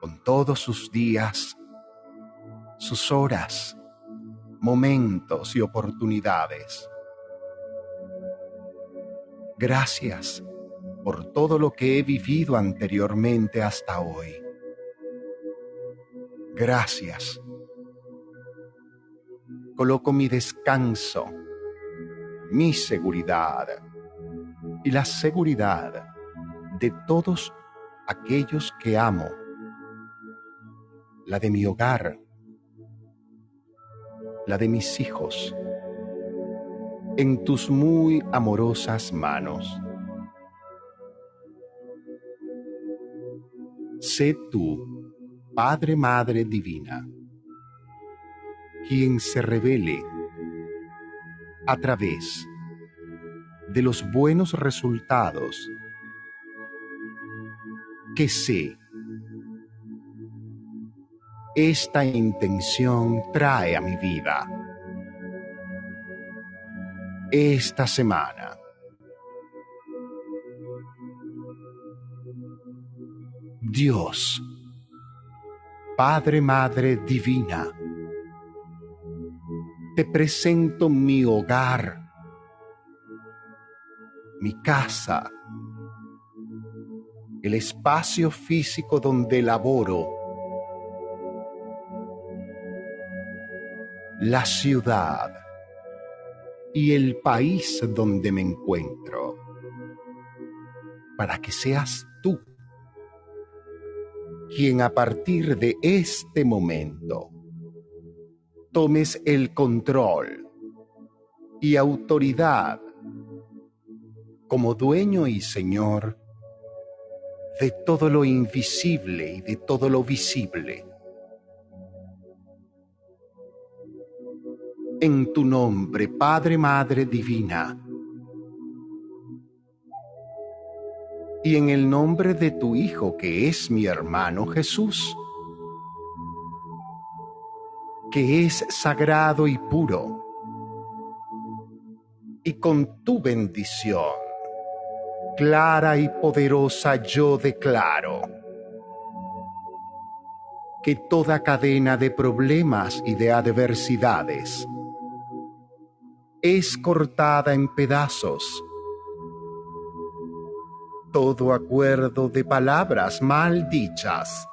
con todos sus días, sus horas, momentos y oportunidades. Gracias por todo lo que he vivido anteriormente hasta hoy. Gracias. Coloco mi descanso, mi seguridad y la seguridad de todos aquellos que amo, la de mi hogar, la de mis hijos, en tus muy amorosas manos. Sé tú, Padre, Madre Divina, quien se revele a través de los buenos resultados que sé esta intención trae a mi vida. Esta semana. Dios, Padre, Madre Divina, te presento mi hogar, mi casa, el espacio físico donde laboro, la ciudad y el país donde me encuentro, para que seas tú quien a partir de este momento tomes el control y autoridad como dueño y señor de todo lo invisible y de todo lo visible. En tu nombre, Padre, Madre Divina, y en el nombre de tu Hijo, que es mi hermano Jesús, que es sagrado y puro, y con tu bendición, clara y poderosa, yo declaro que toda cadena de problemas y de adversidades es cortada en pedazos. Todo acuerdo de palabras mal dichas,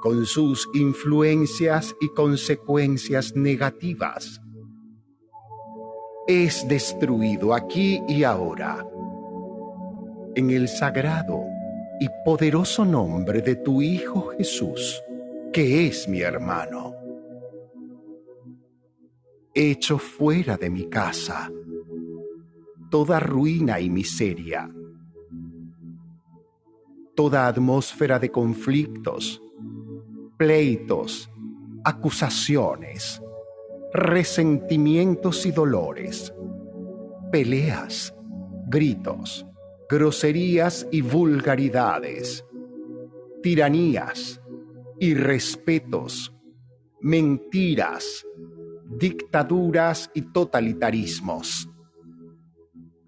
con sus influencias y consecuencias negativas, es destruido aquí y ahora, en el sagrado y poderoso nombre de tu Hijo Jesús, que es mi hermano. Hecho fuera de mi casa toda ruina y miseria, toda atmósfera de conflictos, pleitos, acusaciones, resentimientos y dolores, peleas, gritos, groserías y vulgaridades, tiranías, irrespetos, mentiras, dictaduras y totalitarismos,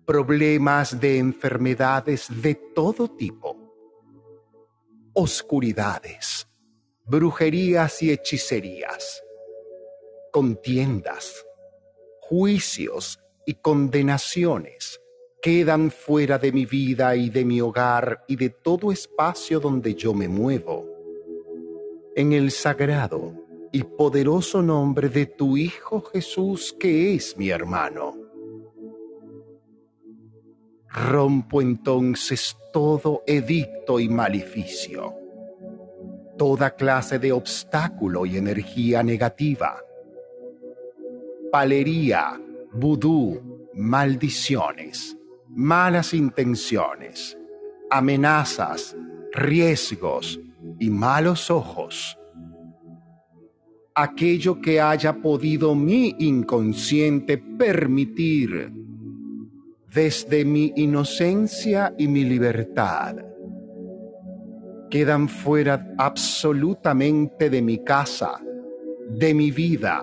problemas de enfermedades de todo tipo, oscuridades, brujerías y hechicerías, contiendas, juicios y condenaciones quedan fuera de mi vida y de mi hogar y de todo espacio donde yo me muevo. En el sagrado, y poderoso nombre de tu Hijo Jesús, que es mi hermano. Rompo entonces todo edicto y maleficio, toda clase de obstáculo y energía negativa, palería, vudú, maldiciones, malas intenciones, amenazas, riesgos y malos ojos aquello que haya podido mi inconsciente permitir desde mi inocencia y mi libertad. Quedan fuera absolutamente de mi casa, de mi vida,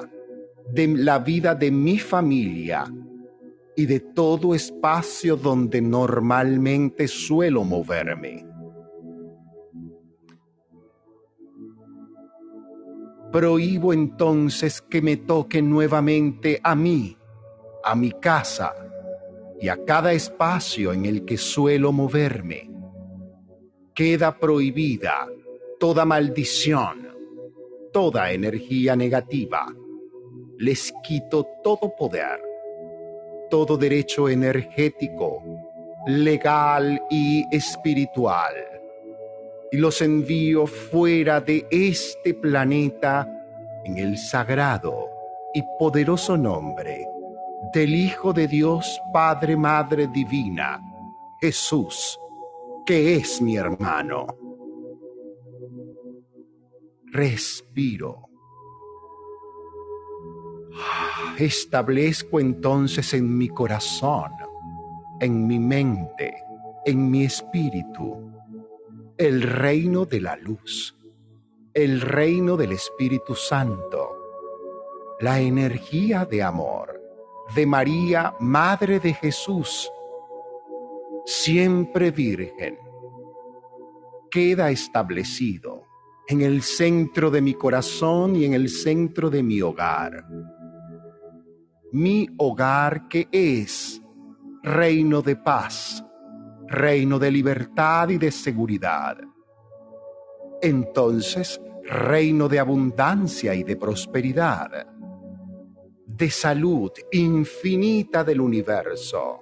de la vida de mi familia y de todo espacio donde normalmente suelo moverme. Prohíbo entonces que me toque nuevamente a mí, a mi casa, y a cada espacio en el que suelo moverme. Queda prohibida toda maldición, toda energía negativa. Les quito todo poder, todo derecho energético, legal y espiritual. Y los envío fuera de este planeta en el sagrado y poderoso nombre del Hijo de Dios Padre Madre Divina, Jesús, que es mi hermano. Respiro. Establezco entonces en mi corazón, en mi mente, en mi espíritu, el reino de la luz, el reino del Espíritu Santo, la energía de amor de María, Madre de Jesús, siempre virgen, queda establecido en el centro de mi corazón y en el centro de mi hogar. Mi hogar que es reino de paz, reino de libertad y de seguridad. Entonces, reino de abundancia y de prosperidad de salud infinita del universo.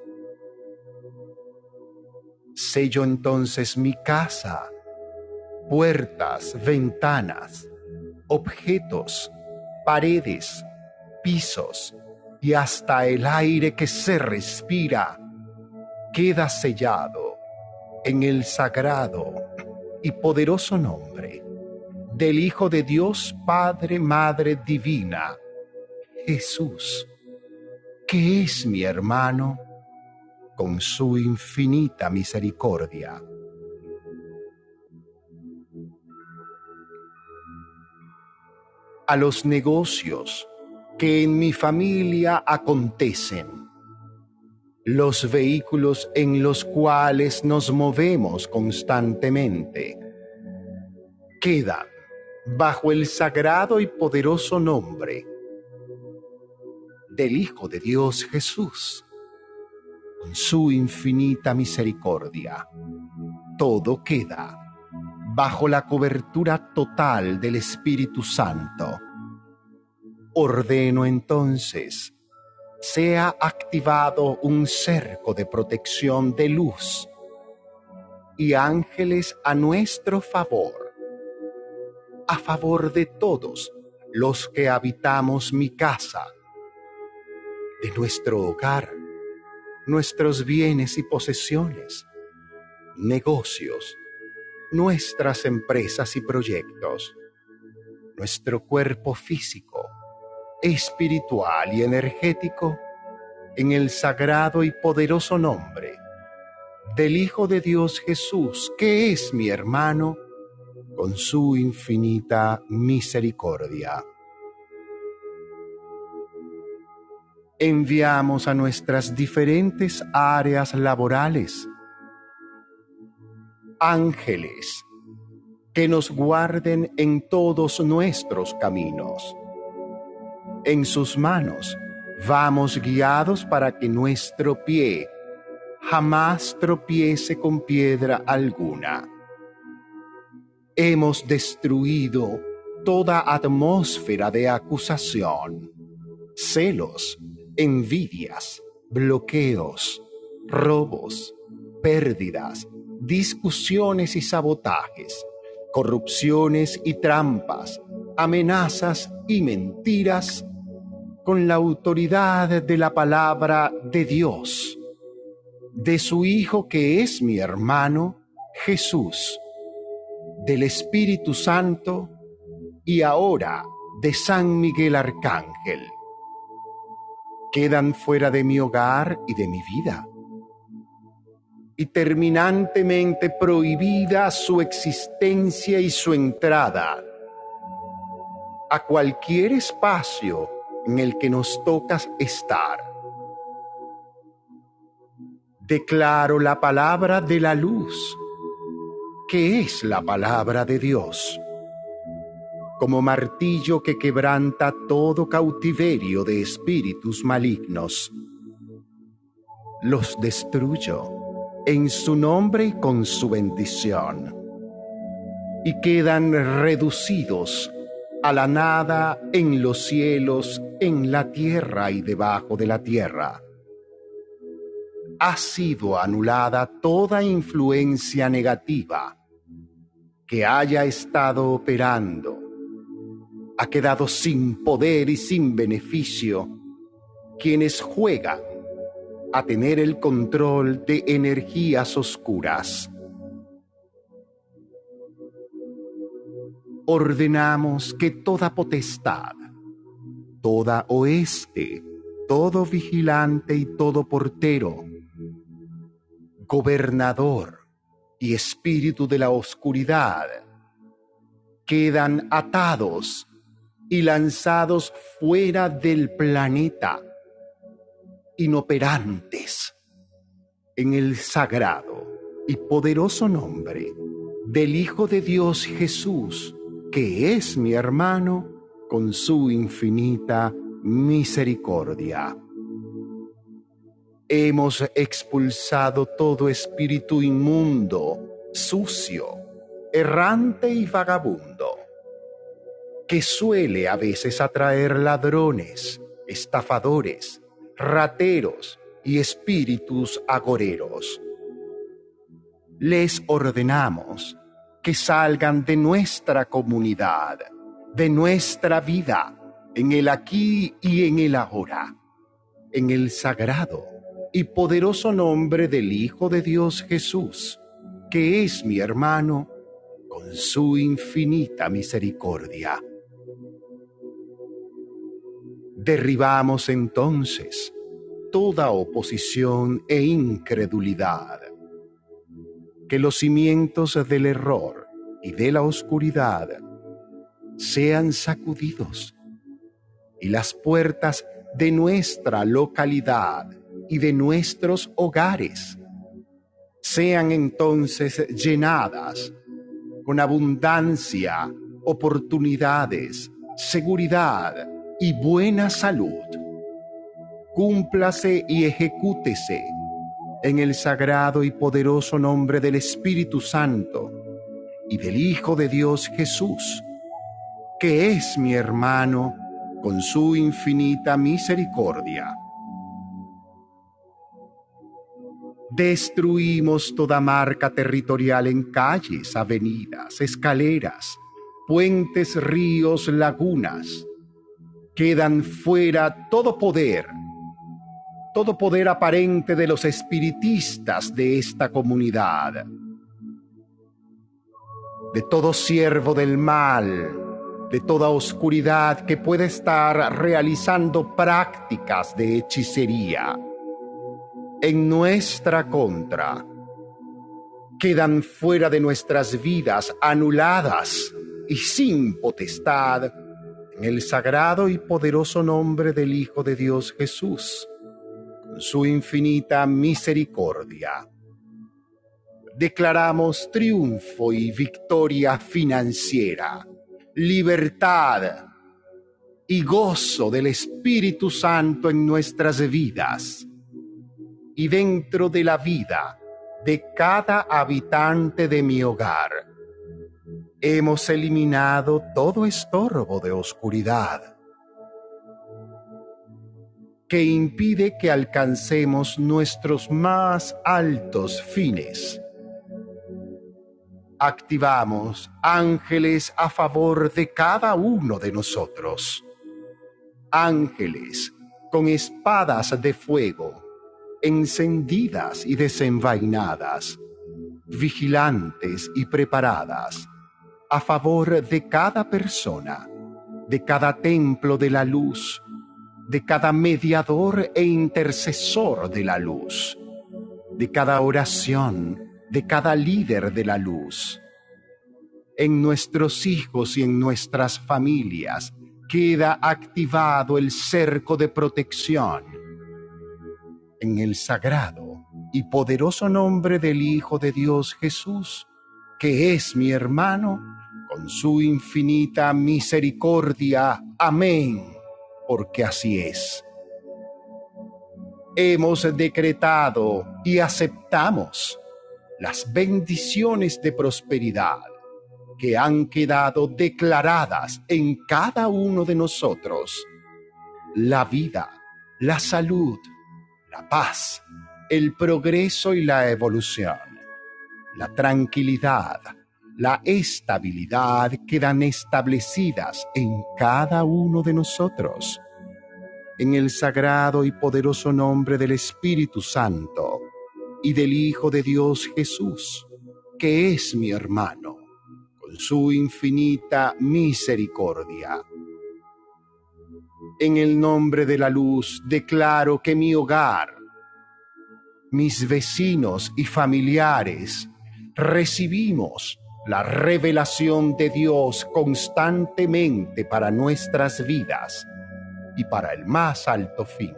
Sello entonces mi casa, puertas, ventanas, objetos, paredes, pisos y hasta el aire que se respira queda sellado en el sagrado y poderoso nombre del Hijo de Dios Padre, Madre Divina, Jesús, que es mi hermano, con su infinita misericordia. A los negocios que en mi familia acontecen, los vehículos en los cuales nos movemos constantemente, quedan bajo el sagrado y poderoso nombre del Hijo de Dios Jesús. Su infinita misericordia, todo queda bajo la cobertura total del Espíritu Santo. Ordeno entonces sea activado un cerco de protección de luz y ángeles a nuestro favor, a favor de todos los que habitamos mi casa de nuestro hogar, nuestros bienes y posesiones, negocios, nuestras empresas y proyectos, nuestro cuerpo físico, espiritual y energético, en el sagrado y poderoso nombre del Hijo de Dios Jesús, que es mi hermano, con su infinita misericordia. Enviamos a nuestras diferentes áreas laborales ángeles que nos guarden en todos nuestros caminos. En sus manos vamos guiados para que nuestro pie jamás tropiece con piedra alguna. Hemos destruido toda atmósfera de acusación, celos, envidias, bloqueos, robos, pérdidas, discusiones y sabotajes, corrupciones y trampas, amenazas y mentiras con la autoridad de la palabra de Dios, de su Hijo que es mi hermano, Jesús, del Espíritu Santo y ahora de San Miguel Arcángel quedan fuera de mi hogar y de mi vida. Y terminantemente prohibida su existencia y su entrada a cualquier espacio en el que nos toca estar. Declaro la palabra de la luz, que es la palabra de Dios como martillo que quebranta todo cautiverio de espíritus malignos. los destruyo en su nombre y con su bendición, y quedan reducidos a la nada en los cielos, en la tierra y debajo de la tierra. Ha sido anulada toda influencia negativa que haya estado operando. Ha quedado sin poder y sin beneficio quienes juegan a tener el control de energías oscuras. Ordenamos que toda potestad, toda oeste, todo vigilante y todo portero, gobernador y espíritu de la oscuridad, quedan atados y lanzados fuera del planeta inoperantes en el sagrado y poderoso nombre del Hijo de Dios Jesús, que es mi hermano, con su infinita misericordia. Hemos expulsado todo espíritu inmundo, sucio, errante y vagabundo, que suele a veces atraer ladrones, estafadores, rateros y espíritus agoreros. Les ordenamos que salgan de nuestra comunidad, de nuestra vida, en el aquí y en el ahora, en el sagrado y poderoso nombre del Hijo de Dios Jesús, que es mi hermano, con su infinita misericordia. Derribamos entonces toda oposición e incredulidad. Que los cimientos del error y de la oscuridad sean sacudidos y las puertas de nuestra localidad y de nuestros hogares sean entonces llenadas con abundancia, oportunidades, seguridad, y buena salud. Cúmplase y ejecútese en el sagrado y poderoso nombre del Espíritu Santo y del Hijo de Dios Jesús, que es mi hermano con su infinita misericordia. Destruimos toda marca territorial en calles, avenidas, escaleras, puentes, ríos, lagunas, quedan fuera todo poder, todo poder aparente de los espiritistas de esta comunidad, de todo siervo del mal, de toda oscuridad que puede estar realizando prácticas de hechicería en nuestra contra. Quedan fuera de nuestras vidas anuladas y sin potestad en el sagrado y poderoso nombre del Hijo de Dios Jesús, con su infinita misericordia. Declaramos triunfo y victoria financiera, libertad y gozo del Espíritu Santo en nuestras vidas y dentro de la vida de cada habitante de mi hogar hemos eliminado todo estorbo de oscuridad que impide que alcancemos nuestros más altos fines. Activamos ángeles a favor de cada uno de nosotros. Ángeles con espadas de fuego, encendidas y desenvainadas, vigilantes y preparadas a favor de cada persona, de cada templo de la luz, de cada mediador e intercesor de la luz, de cada oración, de cada líder de la luz. En nuestros hijos y en nuestras familias queda activado el cerco de protección. En el sagrado y poderoso nombre del Hijo de Dios Jesús, que es mi hermano, con su infinita misericordia. Amén, porque así es. hemos decretado y aceptamos las bendiciones de prosperidad que han quedado declaradas en cada uno de nosotros. La vida, la salud, la paz, el progreso y la evolución, la tranquilidad, la estabilidad quedan establecidas en cada uno de nosotros. En el sagrado y poderoso nombre del Espíritu Santo y del Hijo de Dios Jesús, que es mi hermano su infinita misericordia. En el nombre de la luz declaro que mi hogar, mis vecinos y familiares recibimos la revelación de Dios constantemente para nuestras vidas y para el más alto fin.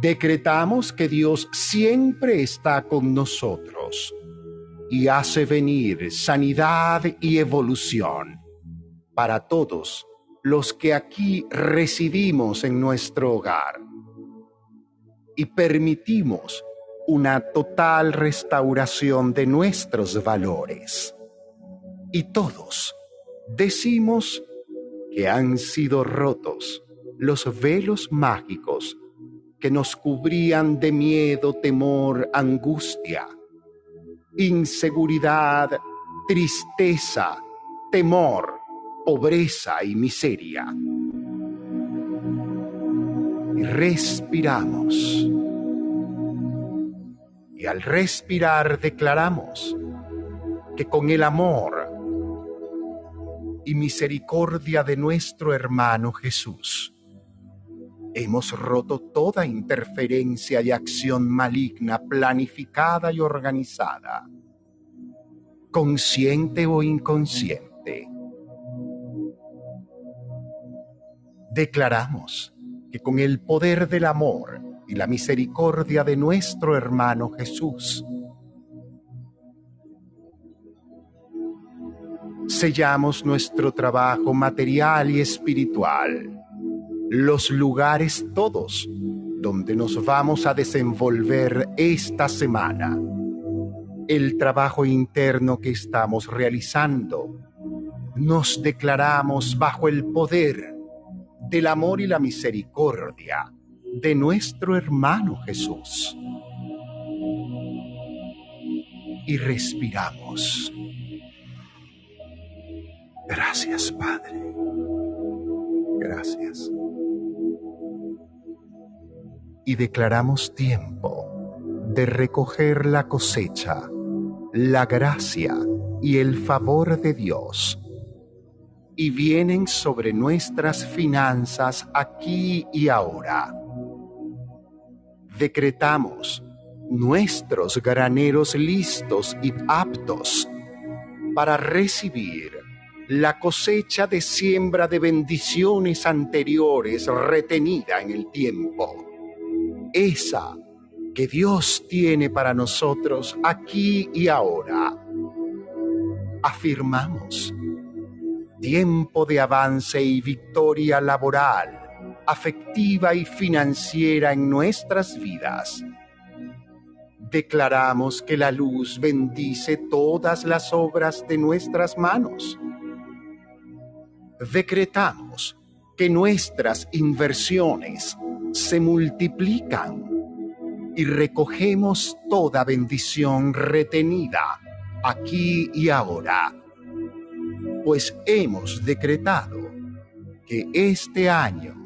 Decretamos que Dios siempre está con nosotros y hace venir sanidad y evolución para todos los que aquí residimos en nuestro hogar y permitimos una total restauración de nuestros valores. Y todos decimos que han sido rotos los velos mágicos que nos cubrían de miedo, temor, angustia inseguridad, tristeza, temor, pobreza y miseria. Respiramos. Al respirar declaramos que con el amor y misericordia de nuestro hermano Jesús, hemos roto toda interferencia y acción maligna planificada y organizada, consciente o inconsciente. Declaramos que con el poder del amor y la misericordia de nuestro hermano Jesús, sellamos nuestro trabajo material y espiritual los lugares todos donde nos vamos a desenvolver esta semana, el trabajo interno que estamos realizando. Nos declaramos bajo el poder del amor y la misericordia de nuestro hermano Jesús. Y respiramos. Gracias, Padre. Gracias y declaramos tiempo de recoger la cosecha, la gracia y el favor de Dios. Y vienen sobre nuestras finanzas aquí y ahora. Decretamos nuestros graneros listos y aptos para recibir la cosecha de siembra de bendiciones anteriores retenida en el tiempo esa que Dios tiene para nosotros aquí y ahora. Afirmamos tiempo de avance y victoria laboral, afectiva y financiera en nuestras vidas. Declaramos que la luz bendice todas las obras de nuestras manos. Decretamos que nuestras inversiones se multiplican y recogemos toda bendición retenida aquí y ahora, pues hemos decretado que este año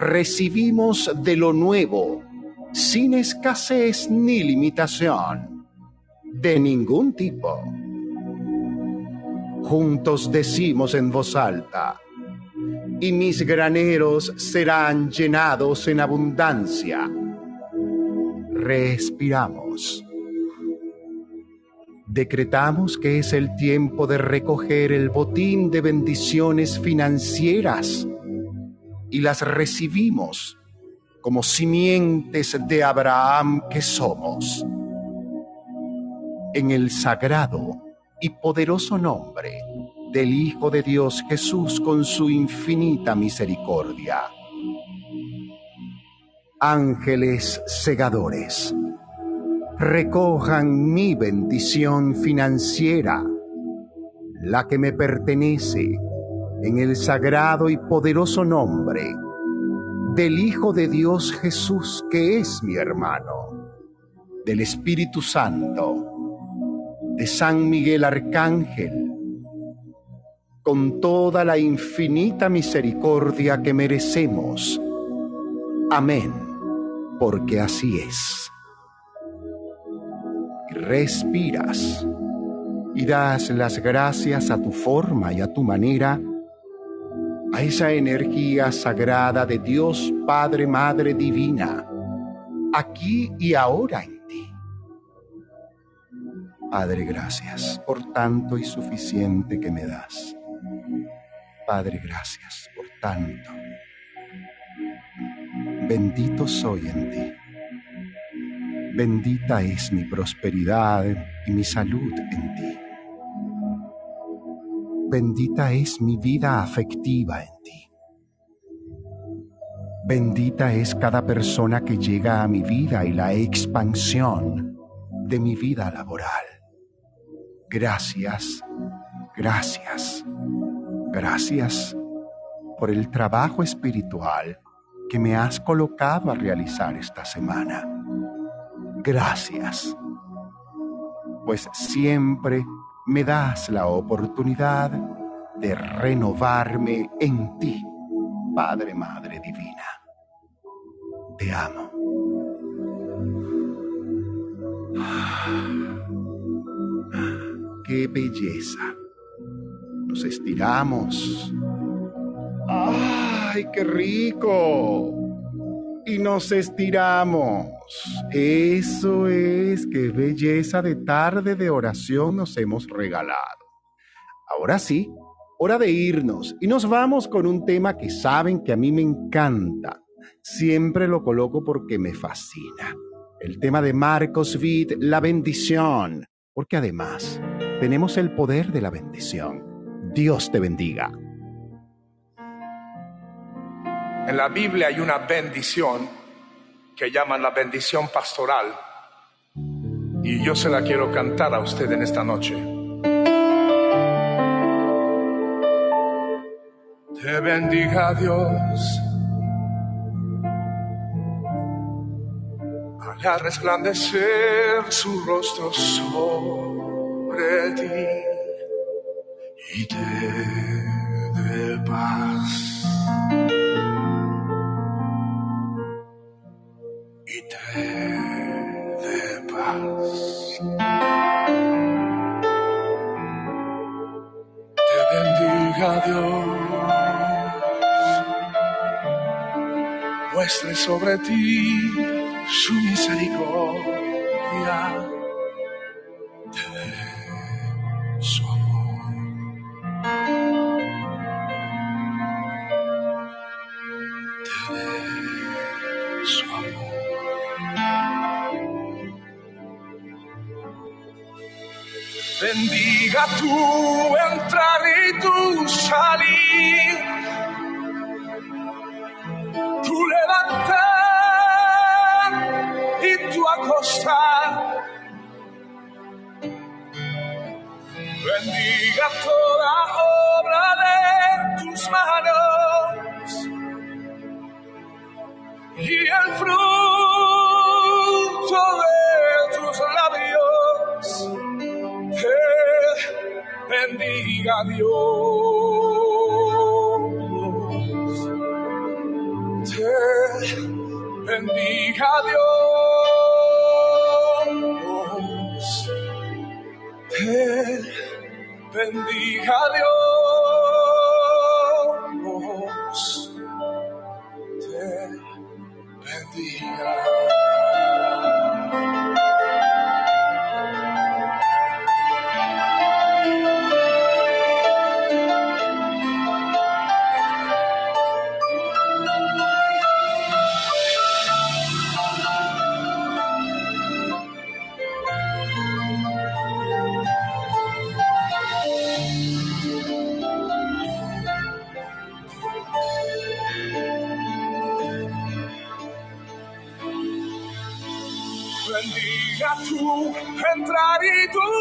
recibimos de lo nuevo sin escasez ni limitación de ningún tipo. Juntos decimos en voz alta, y mis graneros serán llenados en abundancia. Respiramos. Decretamos que es el tiempo de recoger el botín de bendiciones financieras y las recibimos como simientes de Abraham que somos. En el sagrado y poderoso nombre del Hijo de Dios Jesús con su infinita misericordia. Ángeles segadores, recojan mi bendición financiera, la que me pertenece en el sagrado y poderoso nombre del Hijo de Dios Jesús, que es mi hermano, del Espíritu Santo, de San Miguel Arcángel, con toda la infinita misericordia que merecemos. Amén, porque así es. Respiras y das las gracias a tu forma y a tu manera esa energía sagrada de Dios Padre, Madre Divina, aquí y ahora en ti. Padre, gracias por tanto y suficiente que me das. Padre, gracias por tanto. Bendito soy en ti. Bendita es mi prosperidad y mi salud en ti bendita es mi vida afectiva en ti. Bendita es cada persona que llega a mi vida y la expansión de mi vida laboral. Gracias, gracias, gracias por el trabajo espiritual que me has colocado a realizar esta semana. Gracias, pues siempre me das la oportunidad de renovarme en ti, Padre, Madre Divina. Te amo. ¡Qué belleza! Nos estiramos. ¡Ay, qué rico! Y nos estiramos. Eso es, qué belleza de tarde de oración nos hemos regalado. Ahora sí, hora de irnos y nos vamos con un tema que saben que a mí me encanta. Siempre lo coloco porque me fascina. El tema de Marcos Witt, la bendición, porque además tenemos el poder de la bendición. Dios te bendiga. En la Biblia hay una bendición que llaman la bendición pastoral. Y yo se la quiero cantar a usted en esta noche. Te bendiga Dios. Haga resplandecer su rostro sobre ti y te dé paz. Muestre sobre ti su misericordia bendiga tu entrar y tu